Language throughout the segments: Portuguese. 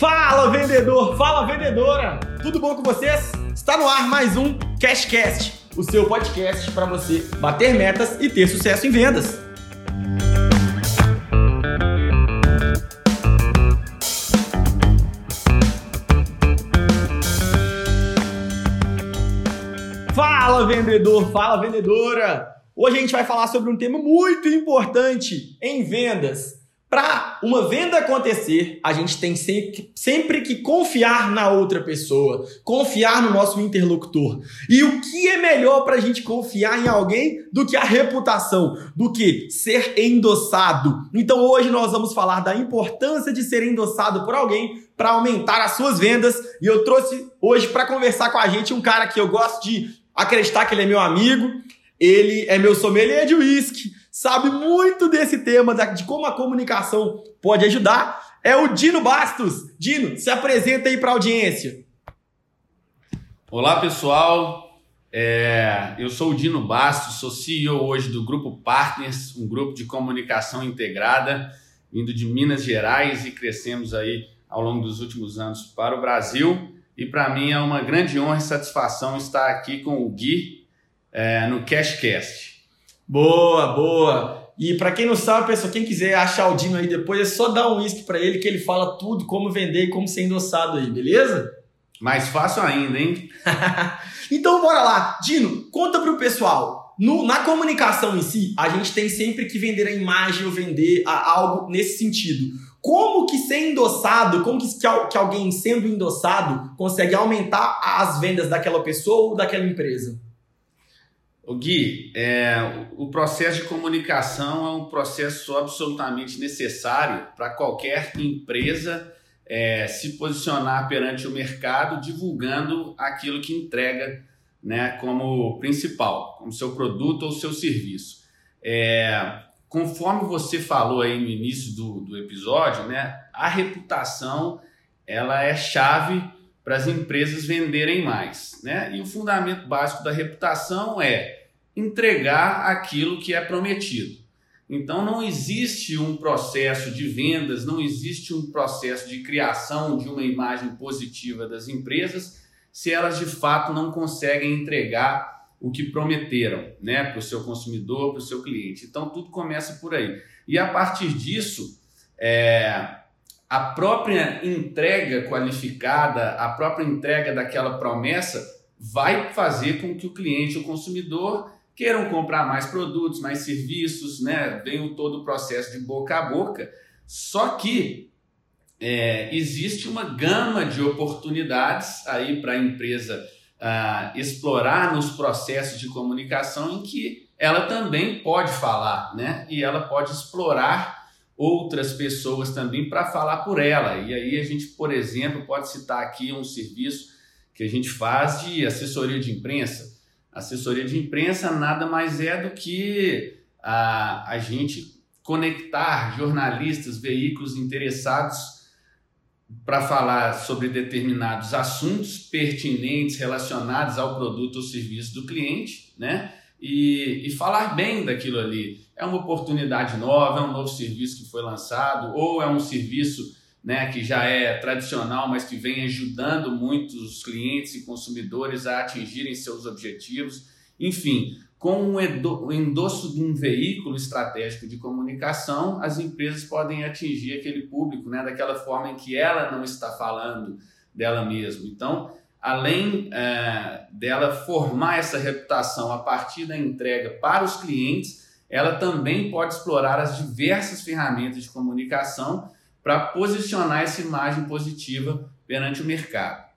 Fala vendedor, fala vendedora! Tudo bom com vocês? Está no ar mais um Cashcast, o seu podcast para você bater metas e ter sucesso em vendas. Fala vendedor, fala vendedora! Hoje a gente vai falar sobre um tema muito importante em vendas para uma venda acontecer, a gente tem sempre, sempre que confiar na outra pessoa, confiar no nosso interlocutor. E o que é melhor para a gente confiar em alguém do que a reputação, do que ser endossado? Então hoje nós vamos falar da importância de ser endossado por alguém para aumentar as suas vendas. E eu trouxe hoje para conversar com a gente um cara que eu gosto de acreditar que ele é meu amigo, ele é meu sommelier de uísque sabe muito desse tema, de como a comunicação pode ajudar, é o Dino Bastos. Dino, se apresenta aí para a audiência. Olá, pessoal. É, eu sou o Dino Bastos, sou CEO hoje do Grupo Partners, um grupo de comunicação integrada, vindo de Minas Gerais e crescemos aí ao longo dos últimos anos para o Brasil. E para mim é uma grande honra e satisfação estar aqui com o Gui é, no Cashcast. Boa, boa. E para quem não sabe, pessoal, quem quiser achar o Dino aí depois, é só dar um uísque para ele que ele fala tudo, como vender e como ser endossado aí, beleza? Mais fácil ainda, hein? então bora lá. Dino, conta pro pessoal. No, na comunicação em si, a gente tem sempre que vender a imagem ou vender a, algo nesse sentido. Como que ser endossado, como que, que alguém sendo endossado consegue aumentar as vendas daquela pessoa ou daquela empresa? O Gui, é, o processo de comunicação é um processo absolutamente necessário para qualquer empresa é, se posicionar perante o mercado, divulgando aquilo que entrega né, como principal, como seu produto ou seu serviço. É, conforme você falou aí no início do, do episódio, né, a reputação ela é chave para as empresas venderem mais. Né? E o fundamento básico da reputação é entregar aquilo que é prometido. Então não existe um processo de vendas, não existe um processo de criação de uma imagem positiva das empresas se elas de fato não conseguem entregar o que prometeram né, para o seu consumidor, para o seu cliente. Então tudo começa por aí. E a partir disso, é, a própria entrega qualificada, a própria entrega daquela promessa vai fazer com que o cliente, o consumidor, queiram comprar mais produtos, mais serviços, né? Vem todo o processo de boca a boca. Só que é, existe uma gama de oportunidades aí para a empresa uh, explorar nos processos de comunicação em que ela também pode falar, né? E ela pode explorar outras pessoas também para falar por ela. E aí a gente, por exemplo, pode citar aqui um serviço que a gente faz de assessoria de imprensa assessoria de imprensa nada mais é do que a, a gente conectar jornalistas, veículos interessados para falar sobre determinados assuntos pertinentes relacionados ao produto ou serviço do cliente, né? E, e falar bem daquilo ali. É uma oportunidade nova, é um novo serviço que foi lançado, ou é um serviço né, que já é tradicional, mas que vem ajudando muitos clientes e consumidores a atingirem seus objetivos. Enfim, com o endosso de um veículo estratégico de comunicação, as empresas podem atingir aquele público né, daquela forma em que ela não está falando dela mesma. Então, além é, dela formar essa reputação a partir da entrega para os clientes, ela também pode explorar as diversas ferramentas de comunicação para posicionar essa imagem positiva perante o mercado.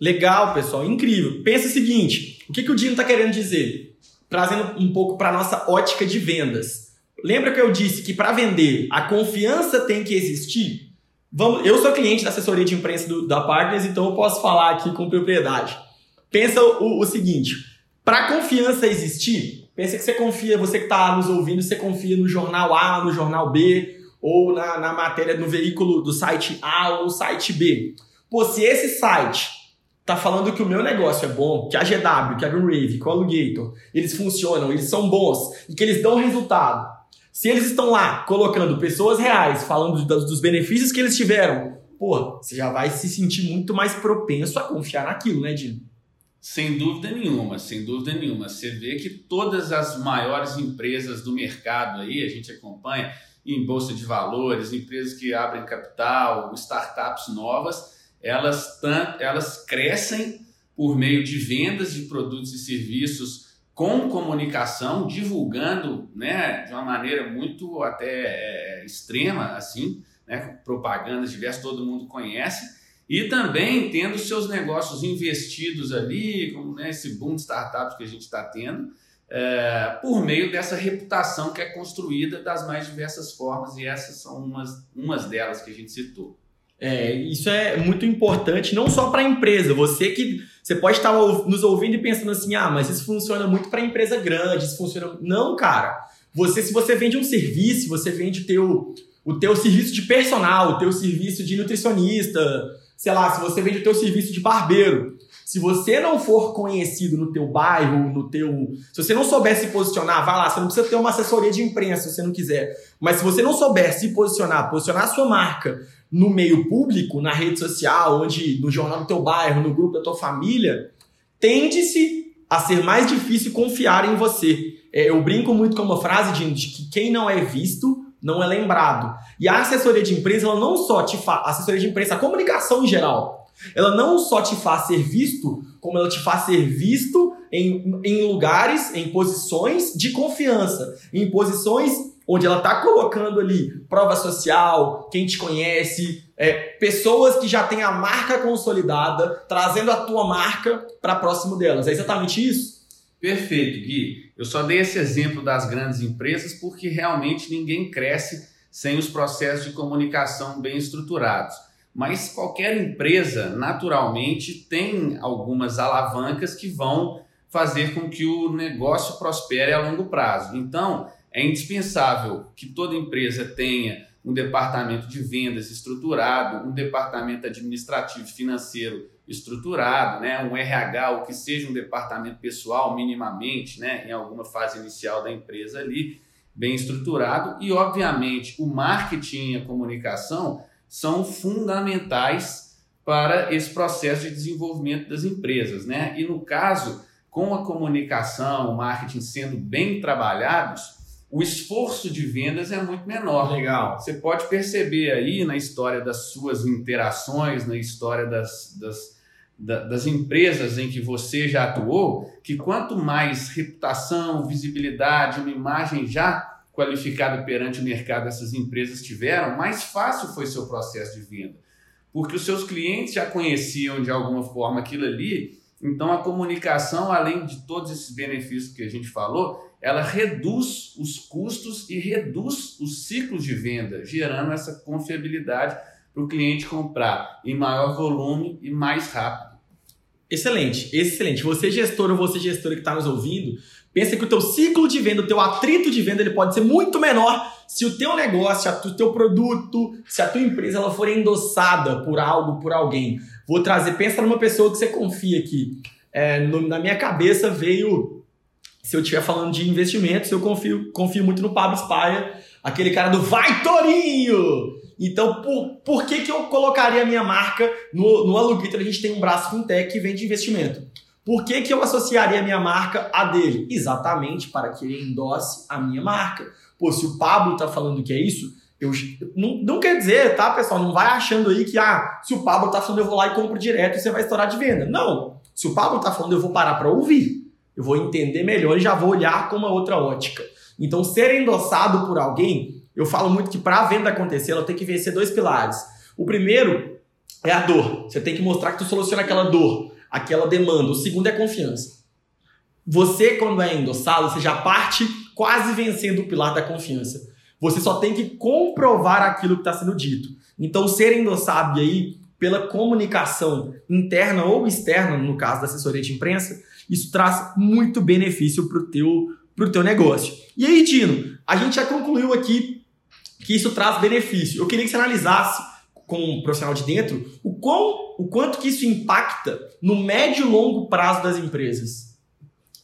Legal, pessoal, incrível. Pensa o seguinte: o que, que o Dino está querendo dizer? Trazendo um pouco para a nossa ótica de vendas. Lembra que eu disse que para vender a confiança tem que existir? Vamos, eu sou cliente da assessoria de imprensa do, da Partners, então eu posso falar aqui com propriedade. Pensa o, o seguinte: para confiança existir, pensa que você confia, você que está nos ouvindo, você confia no jornal A, no jornal B, ou na, na matéria no veículo do site A ou site B. Pô, se esse site tá falando que o meu negócio é bom, que a GW, que a Greenwave, que o Alligator, eles funcionam, eles são bons e que eles dão resultado. Se eles estão lá colocando pessoas reais, falando dos benefícios que eles tiveram, pô, você já vai se sentir muito mais propenso a confiar naquilo, né, Dino? Sem dúvida nenhuma, sem dúvida nenhuma. Você vê que todas as maiores empresas do mercado aí, a gente acompanha em bolsa de valores, empresas que abrem capital, startups novas, elas, elas crescem por meio de vendas de produtos e serviços com comunicação, divulgando né, de uma maneira muito até é, extrema, assim, né, propagandas diversas, todo mundo conhece, e também tendo seus negócios investidos ali, como né, esse boom de startups que a gente está tendo, é, por meio dessa reputação que é construída das mais diversas formas, e essas são umas, umas delas que a gente citou. É, isso é muito importante, não só para a empresa. Você que você pode estar nos ouvindo e pensando assim, ah, mas isso funciona muito para empresa grande, isso funciona. Não, cara. Você, se você vende um serviço, você vende o teu, o teu serviço de personal, o teu serviço de nutricionista, sei lá, se você vende o teu serviço de barbeiro, se você não for conhecido no teu bairro, no teu, se você não souber se posicionar, vai lá, você não precisa ter uma assessoria de imprensa se você não quiser, mas se você não souber se posicionar, posicionar a sua marca no meio público, na rede social, onde no jornal do teu bairro, no grupo da tua família, tende-se a ser mais difícil confiar em você. É, eu brinco muito com uma frase de, de que quem não é visto não é lembrado. E a assessoria de imprensa, ela não só te faz, assessoria de imprensa, a comunicação em geral, ela não só te faz ser visto, como ela te faz ser visto em, em lugares, em posições de confiança, em posições onde ela está colocando ali prova social, quem te conhece, é, pessoas que já têm a marca consolidada, trazendo a tua marca para próximo delas. É exatamente isso? Perfeito, Gui. Eu só dei esse exemplo das grandes empresas porque realmente ninguém cresce sem os processos de comunicação bem estruturados. Mas qualquer empresa, naturalmente, tem algumas alavancas que vão fazer com que o negócio prospere a longo prazo. Então, é indispensável que toda empresa tenha um departamento de vendas estruturado, um departamento administrativo financeiro estruturado, né? um RH, ou que seja um departamento pessoal minimamente, né? em alguma fase inicial da empresa ali, bem estruturado. E, obviamente, o marketing e a comunicação são fundamentais para esse processo de desenvolvimento das empresas. Né? E, no caso, com a comunicação, o marketing sendo bem trabalhados, o esforço de vendas é muito menor. Legal. Você pode perceber aí na história das suas interações, na história das, das das empresas em que você já atuou, que quanto mais reputação, visibilidade, uma imagem já qualificada perante o mercado essas empresas tiveram, mais fácil foi seu processo de venda. Porque os seus clientes já conheciam de alguma forma aquilo ali, então a comunicação, além de todos esses benefícios que a gente falou, ela reduz os custos e reduz os ciclos de venda, gerando essa confiabilidade para o cliente comprar em maior volume e mais rápido. Excelente, excelente. Você gestor ou você gestora que está nos ouvindo, pensa que o teu ciclo de venda, o teu atrito de venda, ele pode ser muito menor se o teu negócio, o teu produto, se a tua empresa ela for endossada por algo, por alguém. Vou trazer, pensa numa pessoa que você confia aqui. É, no, na minha cabeça veio, se eu estiver falando de investimentos, eu confio, confio muito no Pablo Spaia, aquele cara do Vai Torinho! Então, por, por que, que eu colocaria a minha marca no, no Aluguiter? A gente tem um braço fintech que vende investimento. Por que, que eu associaria a minha marca a dele? Exatamente para que ele endosse a minha marca. Pô, se o Pablo tá falando que é isso, eu, não, não quer dizer, tá, pessoal? Não vai achando aí que, ah, se o Pablo tá falando, eu vou lá e compro direto e você vai estourar de venda. Não. Se o Pablo tá falando, eu vou parar para ouvir. Eu vou entender melhor e já vou olhar com uma outra ótica. Então, ser endossado por alguém eu falo muito que para a venda acontecer, ela tem que vencer dois pilares. O primeiro é a dor. Você tem que mostrar que tu soluciona aquela dor, aquela demanda. O segundo é confiança. Você, quando é endossado, você já parte quase vencendo o pilar da confiança. Você só tem que comprovar aquilo que está sendo dito. Então, ser endossado aí, pela comunicação interna ou externa, no caso da assessoria de imprensa, isso traz muito benefício para o teu, pro teu negócio. E aí, Dino, a gente já concluiu aqui que isso traz benefício. Eu queria que você analisasse, como um profissional de dentro, o, quão, o quanto que isso impacta no médio e longo prazo das empresas.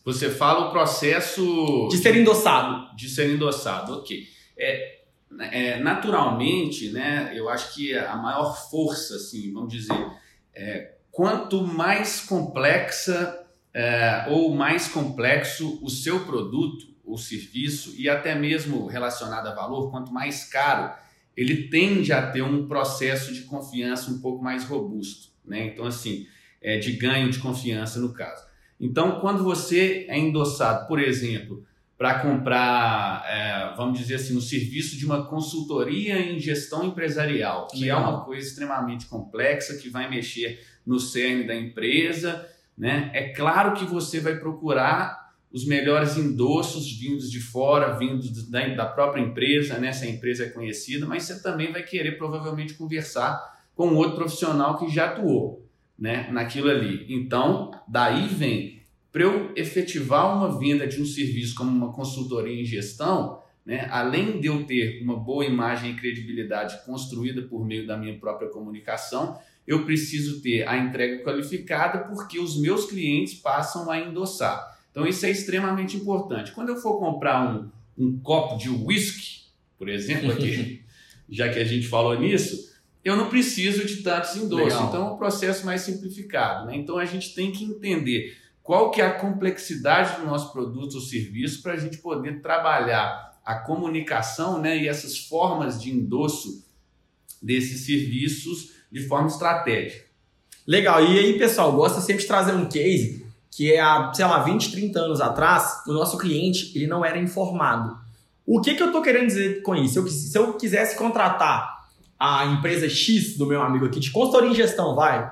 Você fala o processo... De ser endossado. De ser endossado, ok. É, é, naturalmente, né, eu acho que a maior força, assim, vamos dizer, é, quanto mais complexa é, ou mais complexo o seu produto ou serviço e até mesmo relacionado a valor, quanto mais caro, ele tende a ter um processo de confiança um pouco mais robusto, né? Então, assim, é, de ganho de confiança no caso. Então, quando você é endossado, por exemplo, para comprar, é, vamos dizer assim, um serviço de uma consultoria em gestão empresarial, que Legal. é uma coisa extremamente complexa, que vai mexer no cerne da empresa, né? É claro que você vai procurar os melhores endossos vindos de fora, vindos da, da própria empresa, né? Se a empresa é conhecida, mas você também vai querer provavelmente conversar com outro profissional que já atuou, né? Naquilo ali. Então, daí vem para eu efetivar uma venda de um serviço como uma consultoria em gestão, né, além de eu ter uma boa imagem e credibilidade construída por meio da minha própria comunicação, eu preciso ter a entrega qualificada porque os meus clientes passam a endossar. Então isso é extremamente importante. Quando eu for comprar um, um copo de whisky, por exemplo, aqui, já que a gente falou nisso, eu não preciso de tantos endossos. Legal. Então é um processo mais simplificado. Né? Então a gente tem que entender qual que é a complexidade do nosso produto ou serviço para a gente poder trabalhar a comunicação né, e essas formas de endosso desses serviços de forma estratégica. Legal. E aí, pessoal, gosta sempre de trazer um case que é há, sei lá, 20, 30 anos atrás, o nosso cliente ele não era informado. O que, que eu estou querendo dizer com isso? Eu, se eu quisesse contratar a empresa X do meu amigo aqui de consultoria em gestão, vai,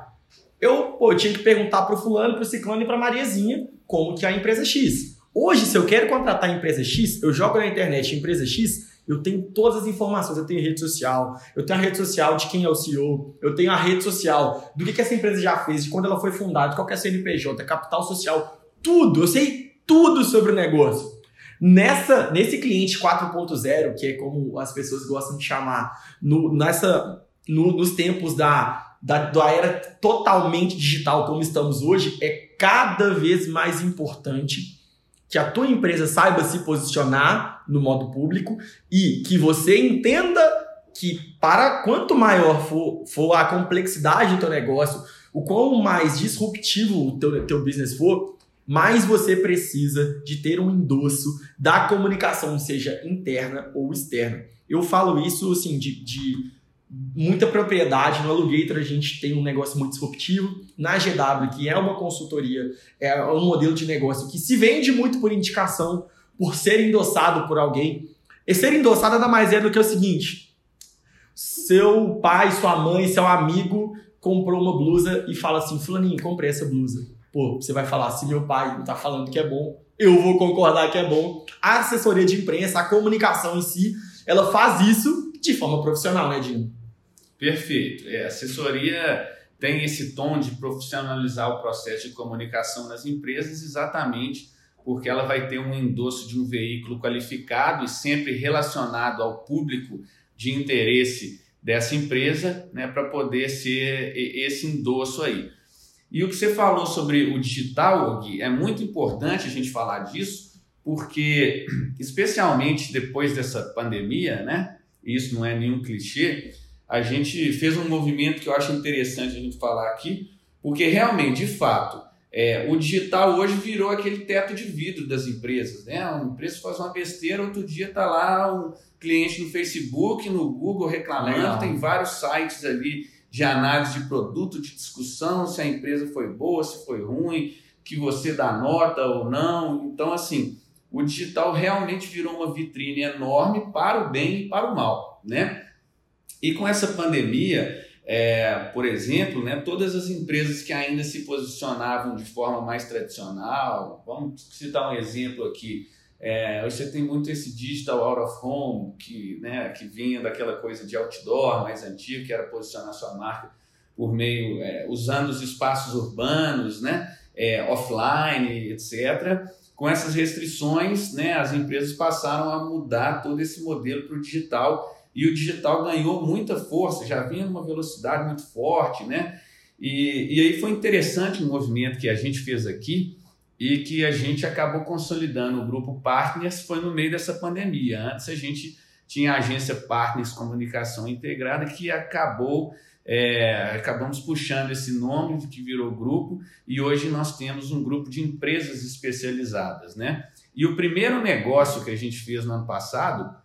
eu, pô, eu tinha que perguntar para o fulano, para o ciclano e para Mariazinha como que é a empresa X. Hoje, se eu quero contratar a empresa X, eu jogo na internet empresa X, eu tenho todas as informações. Eu tenho rede social, eu tenho a rede social de quem é o CEO, eu tenho a rede social do que, que essa empresa já fez, de quando ela foi fundada, qual que é a CNPJ, capital social, tudo. Eu sei tudo sobre o negócio. Nessa, nesse cliente 4.0, que é como as pessoas gostam de chamar, no, nessa, no, nos tempos da da, da era totalmente digital como estamos hoje, é cada vez mais importante que a tua empresa saiba se posicionar no modo público e que você entenda que para quanto maior for, for a complexidade do teu negócio, o quão mais disruptivo o teu, teu business for, mais você precisa de ter um endosso da comunicação, seja interna ou externa. Eu falo isso assim de, de muita propriedade. No Alugator a gente tem um negócio muito disruptivo. Na GW, que é uma consultoria, é um modelo de negócio que se vende muito por indicação, por ser endossado por alguém. E ser endossado nada mais é do que o seguinte: seu pai, sua mãe, seu amigo comprou uma blusa e fala assim: Fulaninho, comprei essa blusa. Pô, você vai falar, se meu pai tá falando que é bom, eu vou concordar que é bom. A assessoria de imprensa, a comunicação em si, ela faz isso de forma profissional, né, Dino? Perfeito. É, a assessoria tem esse tom de profissionalizar o processo de comunicação nas empresas exatamente porque ela vai ter um endosso de um veículo qualificado e sempre relacionado ao público de interesse dessa empresa, né, para poder ser esse endosso aí. E o que você falou sobre o digital, Gui, é muito importante a gente falar disso, porque especialmente depois dessa pandemia, né, isso não é nenhum clichê, a gente fez um movimento que eu acho interessante a gente falar aqui, porque realmente, de fato, é, o digital hoje virou aquele teto de vidro das empresas. Né? Uma empresa faz uma besteira, outro dia está lá um cliente no Facebook, no Google reclamando, Legal. tem vários sites ali de análise de produto, de discussão, se a empresa foi boa, se foi ruim, que você dá nota ou não. Então, assim, o digital realmente virou uma vitrine enorme para o bem e para o mal, né? E com essa pandemia, é, por exemplo, né, todas as empresas que ainda se posicionavam de forma mais tradicional, vamos citar um exemplo aqui, é, você tem muito esse digital out of home, que, né, que vinha daquela coisa de outdoor mais antigo, que era posicionar sua marca por meio, é, usando os espaços urbanos, né, é, offline, etc. Com essas restrições, né, as empresas passaram a mudar todo esse modelo para o digital e o digital ganhou muita força, já vinha numa velocidade muito forte, né? E, e aí foi interessante o movimento que a gente fez aqui e que a gente acabou consolidando o grupo Partners foi no meio dessa pandemia. Antes a gente tinha a agência Partners Comunicação Integrada, que acabou, é, acabamos puxando esse nome, que virou grupo, e hoje nós temos um grupo de empresas especializadas. Né? E o primeiro negócio que a gente fez no ano passado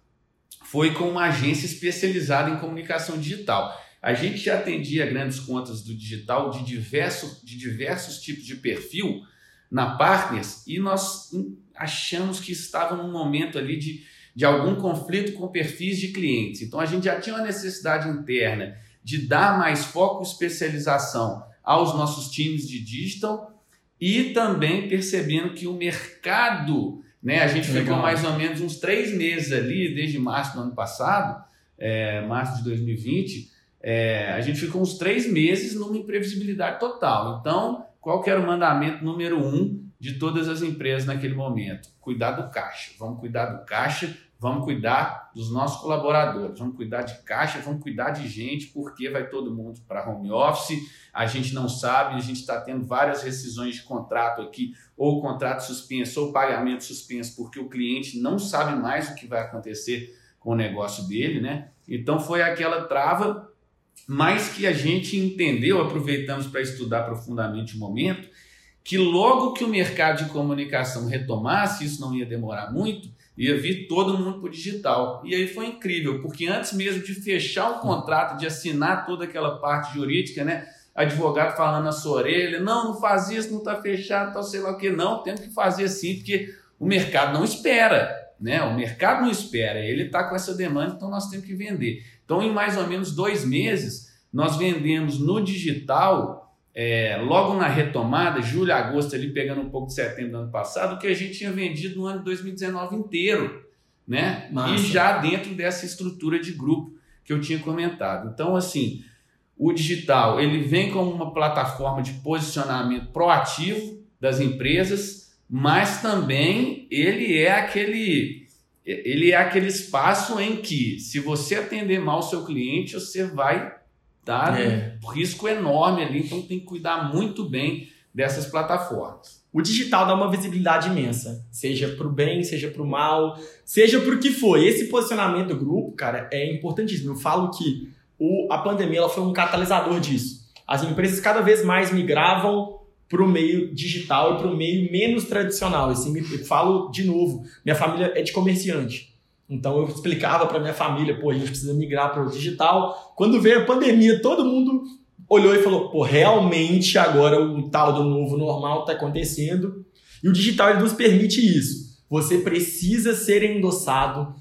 foi com uma agência especializada em comunicação digital. A gente já atendia grandes contas do digital de diversos, de diversos tipos de perfil na Partners e nós achamos que estava num momento ali de, de algum conflito com perfis de clientes. Então a gente já tinha uma necessidade interna de dar mais foco e especialização aos nossos times de digital e também percebendo que o mercado, né, a gente Legal. ficou mais ou menos uns três meses ali, desde março do ano passado, é, março de 2020, é, a gente ficou uns três meses numa imprevisibilidade total. Então, qual que era o mandamento número um de todas as empresas naquele momento? Cuidar do caixa. Vamos cuidar do caixa, vamos cuidar dos nossos colaboradores, vamos cuidar de caixa, vamos cuidar de gente, porque vai todo mundo para home office, a gente não sabe, a gente está tendo várias rescisões de contrato aqui, ou contrato suspenso, ou pagamento suspenso, porque o cliente não sabe mais o que vai acontecer com o negócio dele, né? Então foi aquela trava mas que a gente entendeu, aproveitamos para estudar profundamente o momento, que logo que o mercado de comunicação retomasse, isso não ia demorar muito, ia vir todo mundo para o digital. E aí foi incrível, porque antes mesmo de fechar o contrato, de assinar toda aquela parte jurídica, né? Advogado falando na sua orelha, não, não faz isso, não está fechado, tal, sei lá o que, não, temos que fazer assim, porque o mercado não espera, né? O mercado não espera, ele está com essa demanda, então nós temos que vender. Então, em mais ou menos dois meses, nós vendemos no digital, é, logo na retomada, julho, agosto, ali pegando um pouco de setembro do ano passado, o que a gente tinha vendido no ano de 2019 inteiro. Né? E já dentro dessa estrutura de grupo que eu tinha comentado. Então, assim, o digital ele vem como uma plataforma de posicionamento proativo das empresas, mas também ele é aquele ele é aquele espaço em que, se você atender mal o seu cliente, você vai dar é. um risco enorme ali. Então, tem que cuidar muito bem dessas plataformas. O digital dá uma visibilidade imensa, seja para o bem, seja para o mal, seja para o que for. Esse posicionamento do grupo, cara, é importantíssimo. Eu falo que o, a pandemia ela foi um catalisador disso. As empresas cada vez mais migravam para o meio digital e para o meio menos tradicional. Assim, eu falo de novo, minha família é de comerciante. Então eu explicava para minha família, pô, a gente precisa migrar para o digital. Quando veio a pandemia, todo mundo olhou e falou, pô, realmente agora o tal do novo normal está acontecendo. E o digital ele nos permite isso. Você precisa ser endossado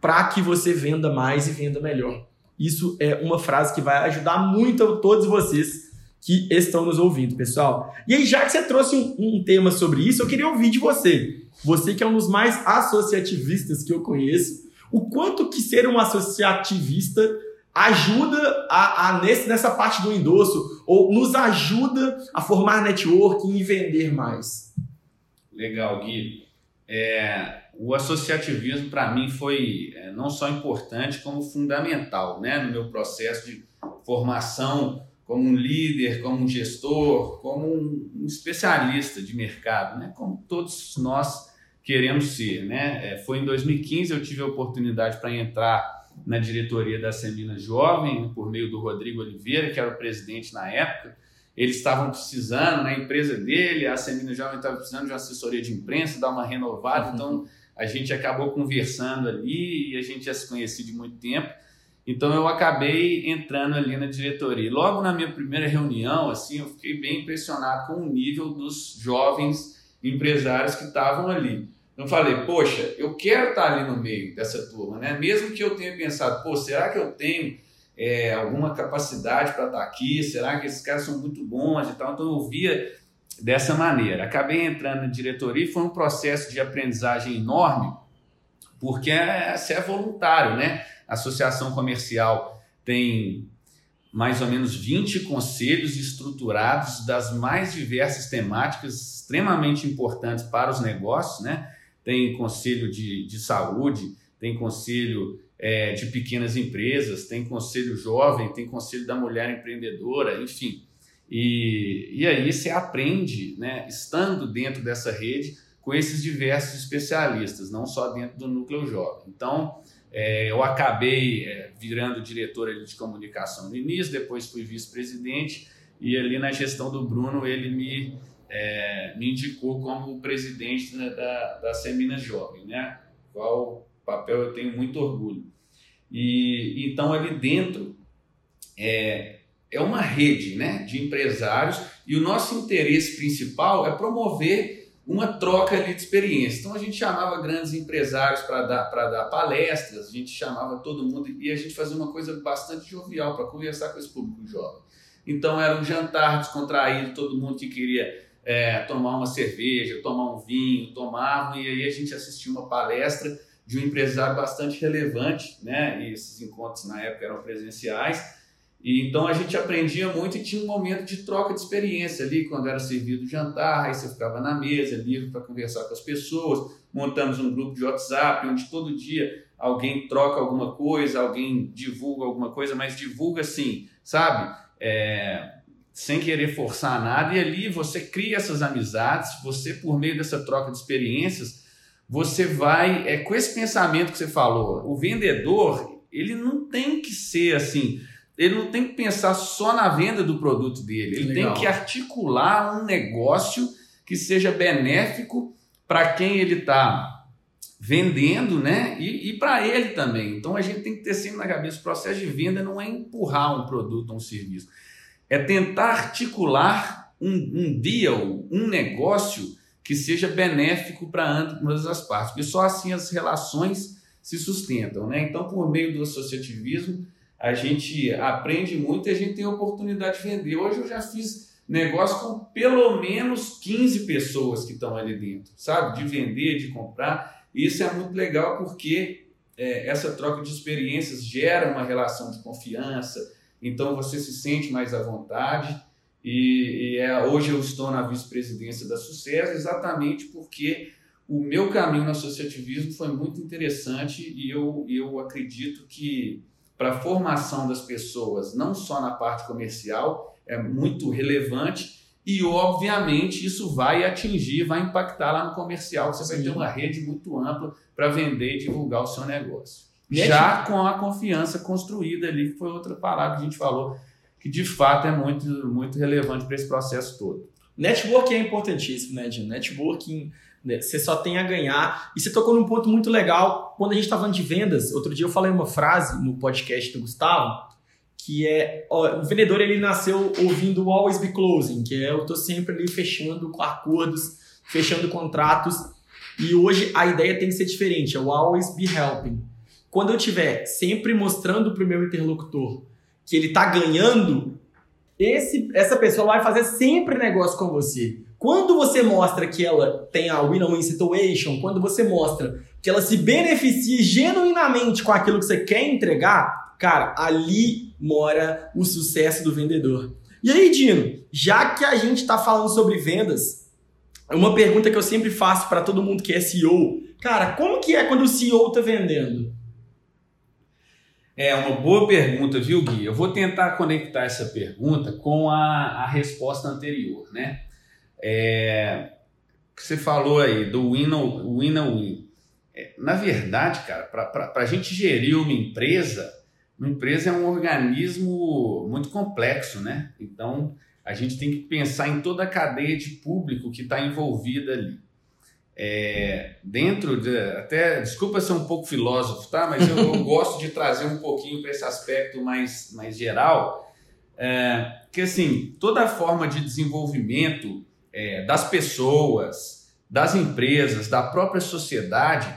para que você venda mais e venda melhor. Isso é uma frase que vai ajudar muito a todos vocês que estão nos ouvindo, pessoal. E aí, já que você trouxe um, um, tema sobre isso, eu queria ouvir de você. Você que é um dos mais associativistas que eu conheço, o quanto que ser um associativista ajuda a, a nesse, nessa parte do endosso, ou nos ajuda a formar networking e vender mais. Legal, Gui. É, o associativismo para mim foi é, não só importante como fundamental, né, no meu processo de formação como um líder, como um gestor, como um especialista de mercado, né? como todos nós queremos ser. Né? É, foi em 2015 eu tive a oportunidade para entrar na diretoria da Semina Jovem, por meio do Rodrigo Oliveira, que era o presidente na época. Eles estavam precisando, na empresa dele, a Semina Jovem estava precisando de uma assessoria de imprensa, dar uma renovada, uhum. então a gente acabou conversando ali e a gente já se conhecia de muito tempo. Então eu acabei entrando ali na diretoria. Logo na minha primeira reunião, assim, eu fiquei bem impressionado com o nível dos jovens empresários que estavam ali. Então falei, poxa, eu quero estar ali no meio dessa turma, né? Mesmo que eu tenha pensado, pô, será que eu tenho é, alguma capacidade para estar aqui? Será que esses caras são muito bons e tal? Então eu via dessa maneira. Acabei entrando na diretoria e foi um processo de aprendizagem enorme, porque é, é voluntário, né? A associação comercial tem mais ou menos 20 conselhos estruturados das mais diversas temáticas extremamente importantes para os negócios, né? Tem conselho de, de saúde, tem conselho é, de pequenas empresas, tem conselho jovem, tem conselho da mulher empreendedora, enfim. E, e aí você aprende, né, estando dentro dessa rede, com esses diversos especialistas, não só dentro do núcleo jovem. Então, É, eu acabei é, virando diretor de comunicação no início, depois fui vice-presidente e ali na gestão do Bruno ele me, é, me indicou como presidente da, da, da Semina Jovem, né? Qual papel eu tenho muito orgulho. E então ali dentro é, é uma rede né, de empresários e o nosso interesse principal é promover uma troca de experiência. Então a gente chamava grandes empresários para dar, dar palestras, a gente chamava todo mundo e a gente fazia uma coisa bastante jovial para conversar com esse público jovem. Então era um jantar descontraído, todo mundo que queria é, tomar uma cerveja, tomar um vinho, tomavam, e aí a gente assistia uma palestra de um empresário bastante relevante, né? E esses encontros na época eram presenciais e então a gente aprendia muito e tinha um momento de troca de experiência ali, quando era servido o jantar, aí você ficava na mesa, livre para conversar com as pessoas. Montamos um grupo de WhatsApp, onde todo dia alguém troca alguma coisa, alguém divulga alguma coisa, mas divulga assim, sabe? É, sem querer forçar nada, e ali você cria essas amizades, você, por meio dessa troca de experiências, você vai, é com esse pensamento que você falou, o vendedor, ele não tem que ser assim ele não tem que pensar só na venda do produto dele, ele Legal. tem que articular um negócio que seja benéfico para quem ele está vendendo, né? E, e para ele também. Então a gente tem que ter sempre na cabeça: o processo de venda não é empurrar um produto ou um serviço, é tentar articular um, um deal, um negócio que seja benéfico para ambas as partes, porque só assim as relações se sustentam, né? Então, por meio do associativismo, a gente aprende muito e a gente tem a oportunidade de vender. Hoje eu já fiz negócio com pelo menos 15 pessoas que estão ali dentro, sabe? De vender, de comprar. Isso é muito legal porque é, essa troca de experiências gera uma relação de confiança, então você se sente mais à vontade. E, e é, hoje eu estou na vice-presidência da Sucesso exatamente porque o meu caminho no associativismo foi muito interessante e eu, eu acredito que para a formação das pessoas, não só na parte comercial, é muito relevante e, obviamente, isso vai atingir, vai impactar lá no comercial, você Sim. vai ter uma rede muito ampla para vender e divulgar o seu negócio. Já com a confiança construída ali, que foi outra palavra que a gente falou, que de fato é muito, muito relevante para esse processo todo. Networking é importantíssimo, né, Dino? Networking né? Você só tem a ganhar. E você tocou num ponto muito legal quando a gente está falando de vendas. Outro dia eu falei uma frase no podcast do Gustavo que é ó, o vendedor ele nasceu ouvindo always be closing, que é eu tô sempre ali fechando acordos, fechando contratos. E hoje a ideia tem que ser diferente, é o always be helping. Quando eu tiver sempre mostrando para o meu interlocutor que ele está ganhando, esse, essa pessoa vai fazer sempre negócio com você. Quando você mostra que ela tem a win-win situation, quando você mostra que ela se beneficia genuinamente com aquilo que você quer entregar, cara, ali mora o sucesso do vendedor. E aí, Dino, já que a gente está falando sobre vendas, uma pergunta que eu sempre faço para todo mundo que é CEO, cara, como que é quando o CEO está vendendo? É uma boa pergunta, viu, Gui? Eu vou tentar conectar essa pergunta com a, a resposta anterior, né? É, que você falou aí do win-win. Win, win. É, na verdade, cara, para a gente gerir uma empresa, uma empresa é um organismo muito complexo, né? Então, a gente tem que pensar em toda a cadeia de público que está envolvida ali. É, dentro de, até desculpa ser um pouco filósofo, tá? Mas eu, eu gosto de trazer um pouquinho para esse aspecto mais, mais geral, é, que assim toda forma de desenvolvimento é, das pessoas, das empresas, da própria sociedade,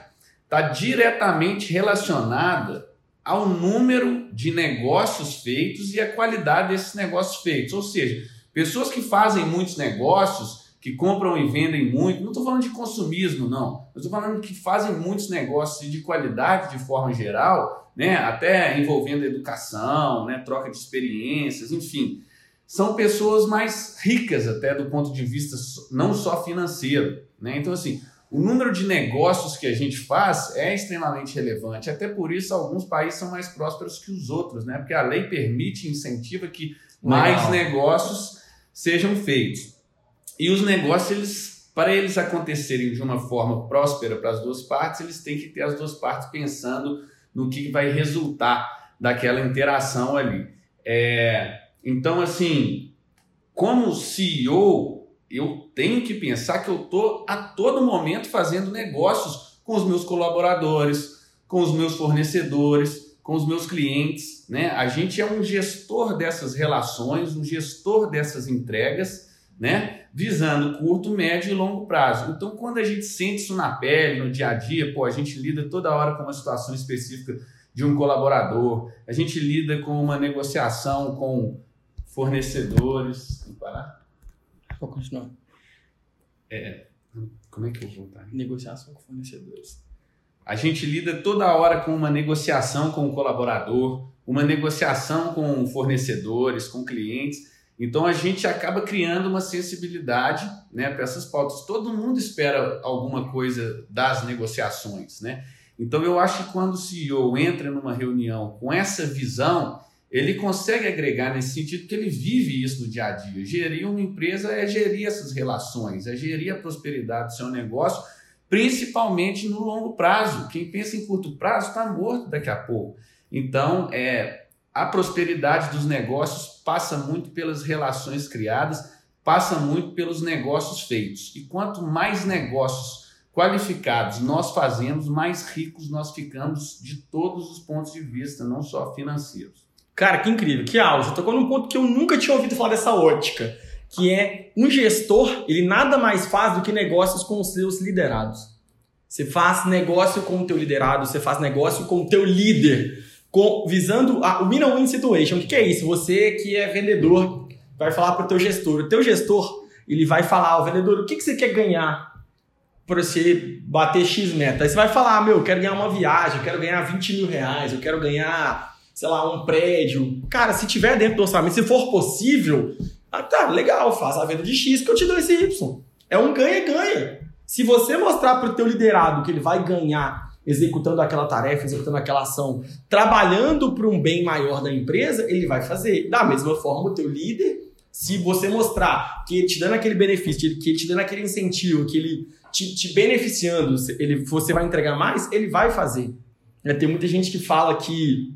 está diretamente relacionada ao número de negócios feitos e a qualidade desses negócios feitos. Ou seja, pessoas que fazem muitos negócios, que compram e vendem muito, não estou falando de consumismo, não. Estou falando que fazem muitos negócios de qualidade de forma geral, né? até envolvendo educação, né? troca de experiências, enfim são pessoas mais ricas até do ponto de vista não só financeiro, né? Então assim, o número de negócios que a gente faz é extremamente relevante. Até por isso alguns países são mais prósperos que os outros, né? Porque a lei permite, incentiva que mais Legal. negócios sejam feitos. E os negócios eles para eles acontecerem de uma forma próspera para as duas partes, eles têm que ter as duas partes pensando no que vai resultar daquela interação ali. É, então, assim, como CEO, eu tenho que pensar que eu estou a todo momento fazendo negócios com os meus colaboradores, com os meus fornecedores, com os meus clientes. Né? A gente é um gestor dessas relações, um gestor dessas entregas, né? visando curto, médio e longo prazo. Então, quando a gente sente isso na pele, no dia a dia, pô, a gente lida toda hora com uma situação específica de um colaborador, a gente lida com uma negociação com fornecedores. Tem que parar? Vou continuar. É, como é que eu vou voltar? Negociação com fornecedores. A gente lida toda hora com uma negociação com o colaborador, uma negociação com fornecedores, com clientes. Então a gente acaba criando uma sensibilidade né, para essas pautas. Todo mundo espera alguma coisa das negociações. Né? Então eu acho que quando o CEO entra numa reunião com essa visão, ele consegue agregar nesse sentido que ele vive isso no dia a dia. Gerir uma empresa é gerir essas relações, é gerir a prosperidade do seu negócio, principalmente no longo prazo. Quem pensa em curto prazo está morto daqui a pouco. Então, é, a prosperidade dos negócios passa muito pelas relações criadas, passa muito pelos negócios feitos. E quanto mais negócios qualificados nós fazemos, mais ricos nós ficamos de todos os pontos de vista, não só financeiros. Cara, que incrível, que. Você tocou num ponto que eu nunca tinha ouvido falar dessa ótica, que é um gestor, ele nada mais faz do que negócios com os seus liderados. Você faz negócio com o teu liderado, você faz negócio com o teu líder, com, visando a, win-win situation. O que, que é isso? Você que é vendedor vai falar para o teu gestor. O teu gestor, ele vai falar ao vendedor, o que, que você quer ganhar para você bater X meta. Aí você vai falar, meu, eu quero ganhar uma viagem, eu quero ganhar 20 mil reais, eu quero ganhar, sei lá, um prédio. Cara, se tiver dentro do orçamento, se for possível, ah, tá, legal, faça a venda de X que eu te dou esse Y. É um ganha-ganha. Se você mostrar para o teu liderado que ele vai ganhar executando aquela tarefa, executando aquela ação, trabalhando para um bem maior da empresa, ele vai fazer. Da mesma forma, o teu líder, se você mostrar que ele te dando aquele benefício, que ele te dando aquele incentivo, que ele te, te beneficiando, ele, você vai entregar mais, ele vai fazer. É, tem muita gente que fala que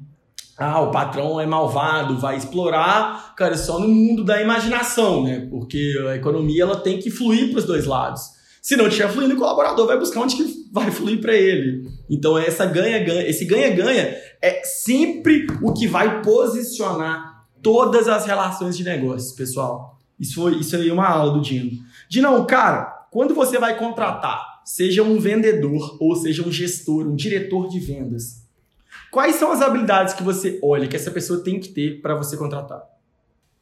ah, o patrão é malvado, vai explorar, cara, só no mundo da imaginação, né? Porque a economia ela tem que fluir para os dois lados. Se não estiver fluindo, o colaborador vai buscar onde que vai fluir para ele. Então essa ganha-ganha, esse ganha-ganha é sempre o que vai posicionar todas as relações de negócios, pessoal. Isso foi isso aí é uma aula do Dino. Dinão, cara, quando você vai contratar, seja um vendedor ou seja um gestor, um diretor de vendas, quais são as habilidades que você olha que essa pessoa tem que ter para você contratar?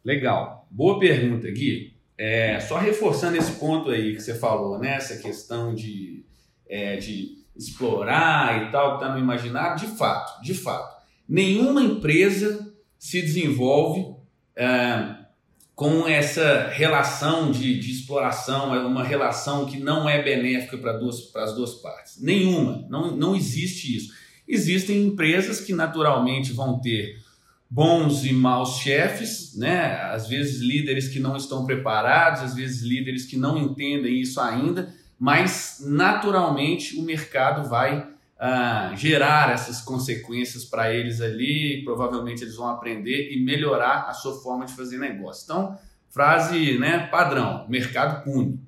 Legal. Boa pergunta, Gui. É, só reforçando esse ponto aí que você falou, né? Essa questão de, é, de explorar e tal, que está no imaginário, de fato, de fato. Nenhuma empresa se desenvolve é, com essa relação de, de exploração, é uma relação que não é benéfica para as duas partes. Nenhuma, não, não existe isso. Existem empresas que naturalmente vão ter bons e maus chefes, né? às vezes líderes que não estão preparados, às vezes líderes que não entendem isso ainda, mas naturalmente o mercado vai uh, gerar essas consequências para eles ali, provavelmente eles vão aprender e melhorar a sua forma de fazer negócio. Então, frase né, padrão: mercado pune.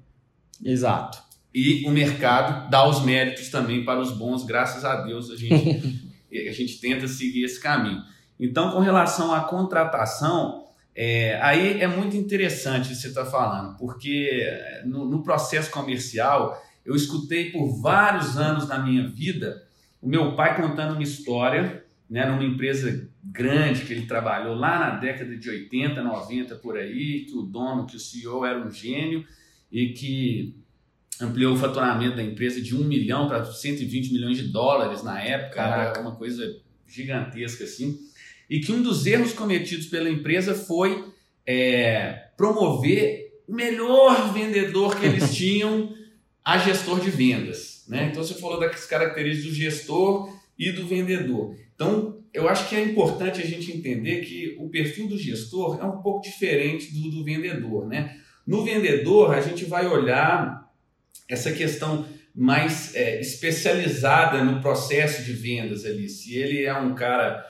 Exato. E o mercado dá os méritos também para os bons, graças a Deus a gente, a gente tenta seguir esse caminho. Então, com relação à contratação, é, aí é muito interessante você estar tá falando, porque no, no processo comercial eu escutei por vários anos na minha vida o meu pai contando uma história, né, numa empresa grande que ele trabalhou lá na década de 80, 90 por aí, que o dono, que o CEO era um gênio e que ampliou o faturamento da empresa de 1 milhão para 120 milhões de dólares na época, Caraca. era uma coisa gigantesca assim. E que um dos erros cometidos pela empresa foi é, promover o melhor vendedor que eles tinham a gestor de vendas. Né? Então você falou das características do gestor e do vendedor. Então eu acho que é importante a gente entender que o perfil do gestor é um pouco diferente do do vendedor. Né? No vendedor, a gente vai olhar essa questão mais é, especializada no processo de vendas ali. Se ele é um cara,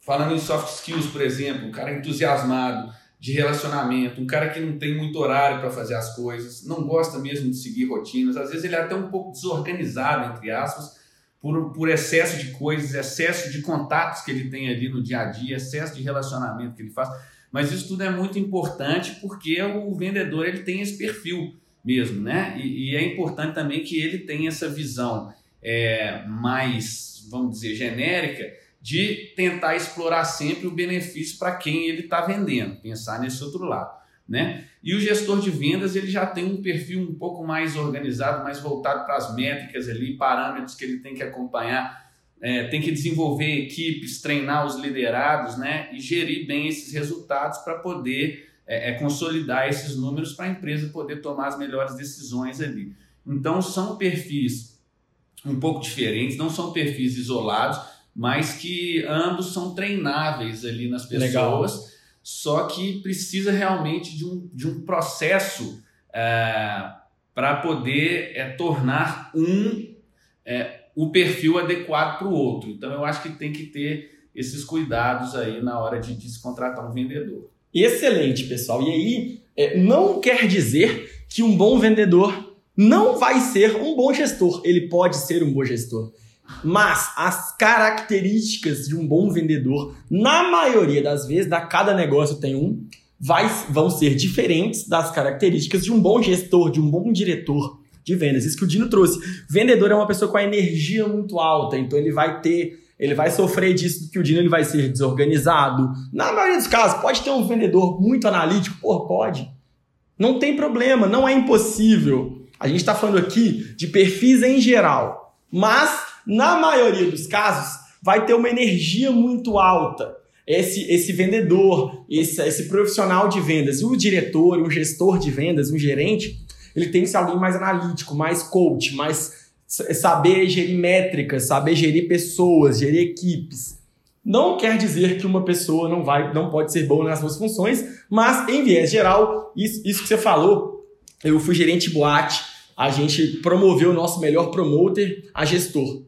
falando em soft skills, por exemplo, um cara entusiasmado de relacionamento, um cara que não tem muito horário para fazer as coisas, não gosta mesmo de seguir rotinas, às vezes ele é até um pouco desorganizado, entre aspas, por, por excesso de coisas, excesso de contatos que ele tem ali no dia a dia, excesso de relacionamento que ele faz. Mas isso tudo é muito importante porque o vendedor ele tem esse perfil mesmo, né? E, e é importante também que ele tenha essa visão é, mais, vamos dizer, genérica de tentar explorar sempre o benefício para quem ele está vendendo, pensar nesse outro lado. Né? E o gestor de vendas ele já tem um perfil um pouco mais organizado, mais voltado para as métricas ali, parâmetros que ele tem que acompanhar, é, tem que desenvolver equipes, treinar os liderados, né? E gerir bem esses resultados para poder é, é, consolidar esses números para a empresa poder tomar as melhores decisões ali. Então são perfis um pouco diferentes, não são perfis isolados, mas que ambos são treináveis ali nas pessoas. Legal só que precisa realmente de um, de um processo é, para poder é, tornar um é, o perfil adequado para o outro. Então eu acho que tem que ter esses cuidados aí na hora de, de se contratar um vendedor. Excelente, pessoal. E aí, é, não quer dizer que um bom vendedor não vai ser um bom gestor. Ele pode ser um bom gestor. Mas as características de um bom vendedor, na maioria das vezes, da cada negócio tem um, vai, vão ser diferentes das características de um bom gestor, de um bom diretor de vendas. Isso que o Dino trouxe. Vendedor é uma pessoa com a energia muito alta, então ele vai ter, ele vai sofrer disso que o Dino ele vai ser desorganizado. Na maioria dos casos, pode ter um vendedor muito analítico, pô, pode. Não tem problema, não é impossível. A gente está falando aqui de perfis em geral, mas na maioria dos casos, vai ter uma energia muito alta. Esse, esse vendedor, esse, esse profissional de vendas, o diretor, um gestor de vendas, um gerente, ele tem que ser alguém mais analítico, mais coach, mais saber gerir métricas, saber gerir pessoas, gerir equipes. Não quer dizer que uma pessoa não vai, não pode ser boa nas suas funções, mas em viés geral, isso, isso que você falou, eu fui gerente boate, a gente promoveu o nosso melhor promoter a gestor.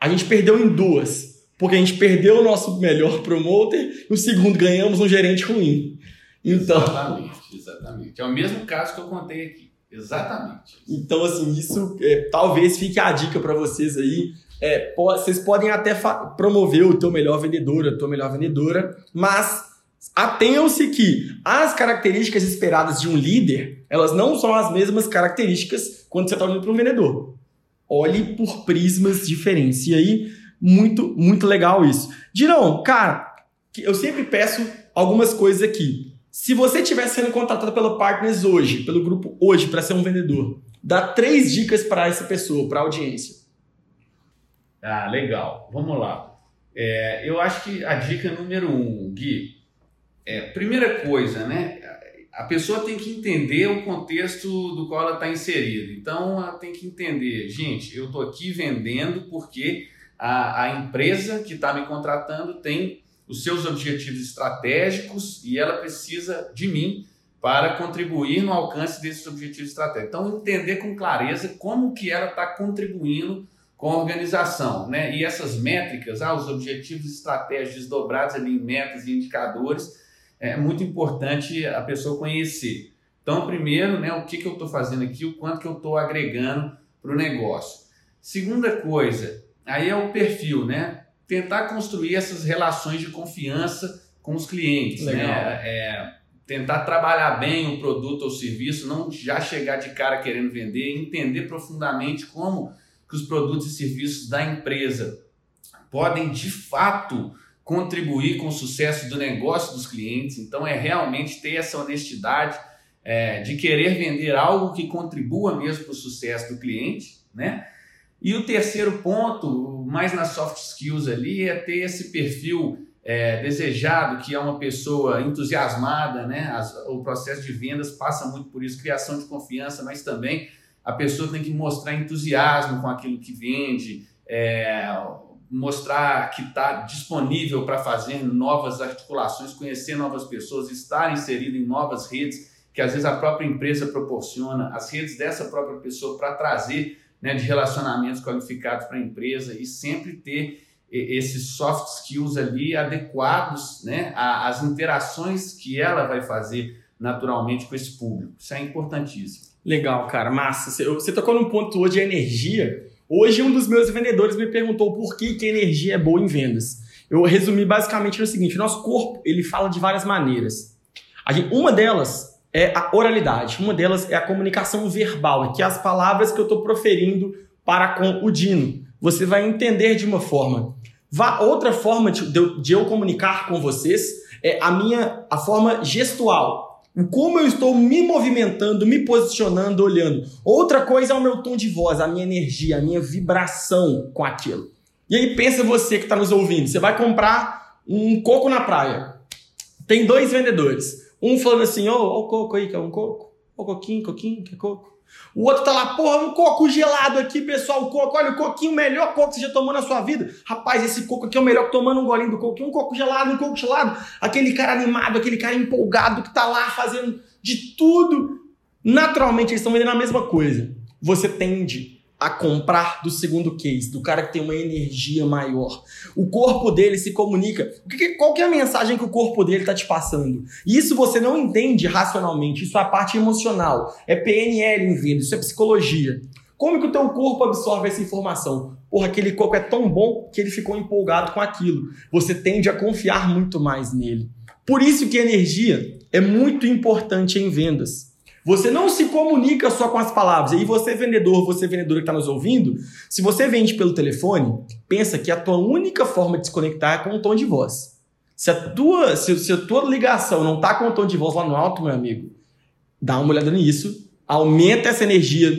A gente perdeu em duas. Porque a gente perdeu o nosso melhor promoter e o segundo ganhamos um gerente ruim. Então... Exatamente, exatamente. É o mesmo caso que eu contei aqui. Exatamente. Então, assim, isso é, talvez fique a dica para vocês aí. É, pode, vocês podem até promover o teu melhor vendedor, a tua melhor vendedora, mas atenham-se que as características esperadas de um líder, elas não são as mesmas características quando você está olhando para um vendedor olhe por prismas diferentes. E aí, muito, muito legal isso. Dirão, cara, eu sempre peço algumas coisas aqui. Se você estiver sendo contratado pelo Partners hoje, pelo grupo hoje, para ser um vendedor, dá três dicas para essa pessoa, para a audiência. Ah, legal. Vamos lá. É, eu acho que a dica número um, Gui, é, primeira coisa, né? a pessoa tem que entender o contexto do qual ela está inserida. Então, ela tem que entender, gente, eu estou aqui vendendo porque a, a empresa que está me contratando tem os seus objetivos estratégicos e ela precisa de mim para contribuir no alcance desses objetivos estratégicos. Então, entender com clareza como que ela está contribuindo com a organização, né? E essas métricas, ah, os objetivos estratégicos desdobrados ali em metas e indicadores, é muito importante a pessoa conhecer. Então, primeiro, né, o que, que eu estou fazendo aqui, o quanto que eu estou agregando para o negócio. Segunda coisa, aí é o perfil, né? Tentar construir essas relações de confiança com os clientes, né? Legal. né? É, tentar trabalhar bem o produto ou serviço, não já chegar de cara querendo vender, entender profundamente como que os produtos e serviços da empresa podem de fato contribuir com o sucesso do negócio dos clientes. Então, é realmente ter essa honestidade é, de querer vender algo que contribua mesmo para o sucesso do cliente, né? E o terceiro ponto, mais nas soft skills ali, é ter esse perfil é, desejado, que é uma pessoa entusiasmada, né? As, o processo de vendas passa muito por isso, criação de confiança, mas também a pessoa tem que mostrar entusiasmo com aquilo que vende, é, mostrar que está disponível para fazer novas articulações, conhecer novas pessoas, estar inserido em novas redes que às vezes a própria empresa proporciona, as redes dessa própria pessoa para trazer né, de relacionamentos qualificados para a empresa e sempre ter esses soft skills ali adequados né, às interações que ela vai fazer naturalmente com esse público. Isso é importantíssimo. Legal, cara, massa. Você tocou num ponto hoje de energia. Hoje um dos meus vendedores me perguntou por que, que energia é boa em vendas. Eu resumi basicamente no seguinte: nosso corpo ele fala de várias maneiras. Uma delas é a oralidade, uma delas é a comunicação verbal, é que as palavras que eu estou proferindo para com o Dino. Você vai entender de uma forma. Outra forma de, de eu comunicar com vocês é a minha a forma gestual. Como eu estou me movimentando, me posicionando, olhando. Outra coisa é o meu tom de voz, a minha energia, a minha vibração com aquilo. E aí pensa você que está nos ouvindo, você vai comprar um coco na praia. Tem dois vendedores. Um falando assim, ô, oh, o coco aí, que é um coco? Ô, coquinho, coquinho, que é coco? O outro tá lá, porra, um coco gelado aqui, pessoal. O coco, olha, o coquinho, o melhor coco que você já tomou na sua vida. Rapaz, esse coco aqui é o melhor que tomando um golinho do coco. Um coco gelado, um coco gelado. Aquele cara animado, aquele cara empolgado que tá lá fazendo de tudo. Naturalmente, eles estão vendendo a mesma coisa. Você tende a comprar do segundo case, do cara que tem uma energia maior. O corpo dele se comunica. Qual que é a mensagem que o corpo dele está te passando? Isso você não entende racionalmente, isso é a parte emocional. É PNL em venda, isso é psicologia. Como que o teu corpo absorve essa informação? Porra, aquele coco é tão bom que ele ficou empolgado com aquilo. Você tende a confiar muito mais nele. Por isso que energia é muito importante em vendas. Você não se comunica só com as palavras. E você, vendedor, você, vendedora que está nos ouvindo, se você vende pelo telefone, pensa que a tua única forma de se conectar é com o tom de voz. Se a tua, se, se a tua ligação não está com o tom de voz lá no alto, meu amigo, dá uma olhada nisso, aumenta essa energia,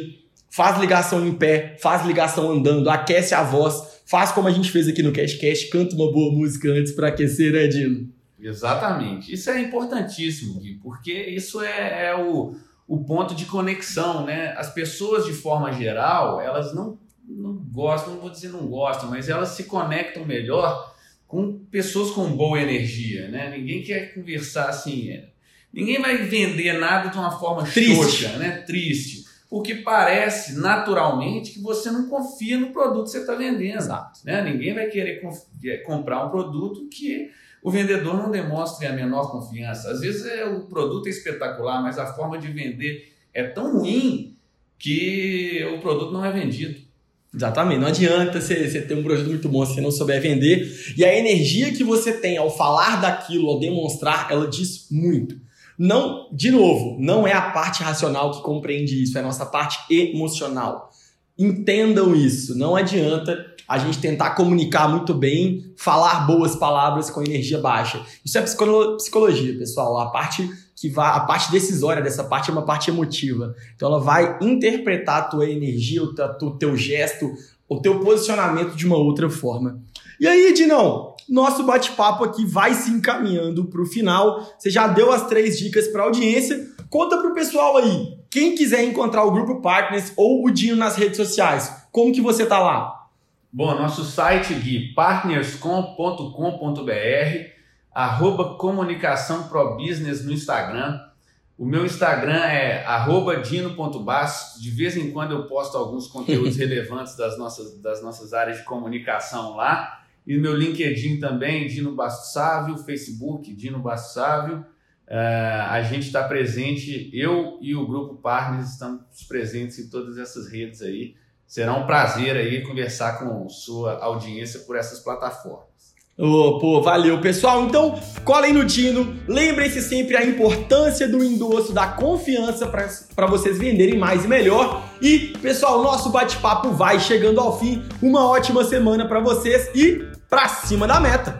faz ligação em pé, faz ligação andando, aquece a voz, faz como a gente fez aqui no Cashcast, canta uma boa música antes para aquecer, né, Dino? Exatamente. Isso é importantíssimo, Gui, porque isso é, é o, o ponto de conexão, né? As pessoas, de forma geral, elas não, não gostam, não vou dizer não gostam, mas elas se conectam melhor com pessoas com boa energia, né? Ninguém quer conversar assim, é, ninguém vai vender nada de uma forma Triste. xoxa, né? Triste. Porque parece naturalmente que você não confia no produto que você está vendendo. Exato. Né? Ninguém vai querer comprar um produto que o vendedor não demonstre a menor confiança. Às vezes é, o produto é espetacular, mas a forma de vender é tão ruim que o produto não é vendido. Exatamente, não adianta você, você ter um produto muito bom se você não souber vender. E a energia que você tem ao falar daquilo, ao demonstrar, ela diz muito. Não, de novo, não é a parte racional que compreende isso, é a nossa parte emocional. Entendam isso, não adianta a gente tentar comunicar muito bem, falar boas palavras com energia baixa. Isso é psicologia, pessoal. A parte que vai, a parte decisória dessa parte é uma parte emotiva. Então ela vai interpretar a tua energia, o teu, gesto, o teu posicionamento de uma outra forma. E aí, Edinão, nosso bate-papo aqui vai se encaminhando para o final. Você já deu as três dicas para a audiência. Conta para o pessoal aí. Quem quiser encontrar o Grupo Partners ou o Dino nas redes sociais, como que você tá lá? Bom, nosso site Gui, partnerscom.com.br, arroba comunicação pro business no Instagram. O meu Instagram é arroba dino.bastos. De vez em quando eu posto alguns conteúdos relevantes das nossas, das nossas áreas de comunicação lá. E meu LinkedIn também, Dino Bastos Sávio, Facebook, Dino Bastos Sávio. Uh, a gente está presente, eu e o Grupo Partners estamos presentes em todas essas redes aí. Será um prazer aí conversar com sua audiência por essas plataformas. Oh, pô, valeu, pessoal. Então, colhem no Dino. Lembrem-se sempre a importância do endosso, da confiança para vocês venderem mais e melhor. E, pessoal, nosso bate-papo vai chegando ao fim. Uma ótima semana para vocês e pra cima da meta.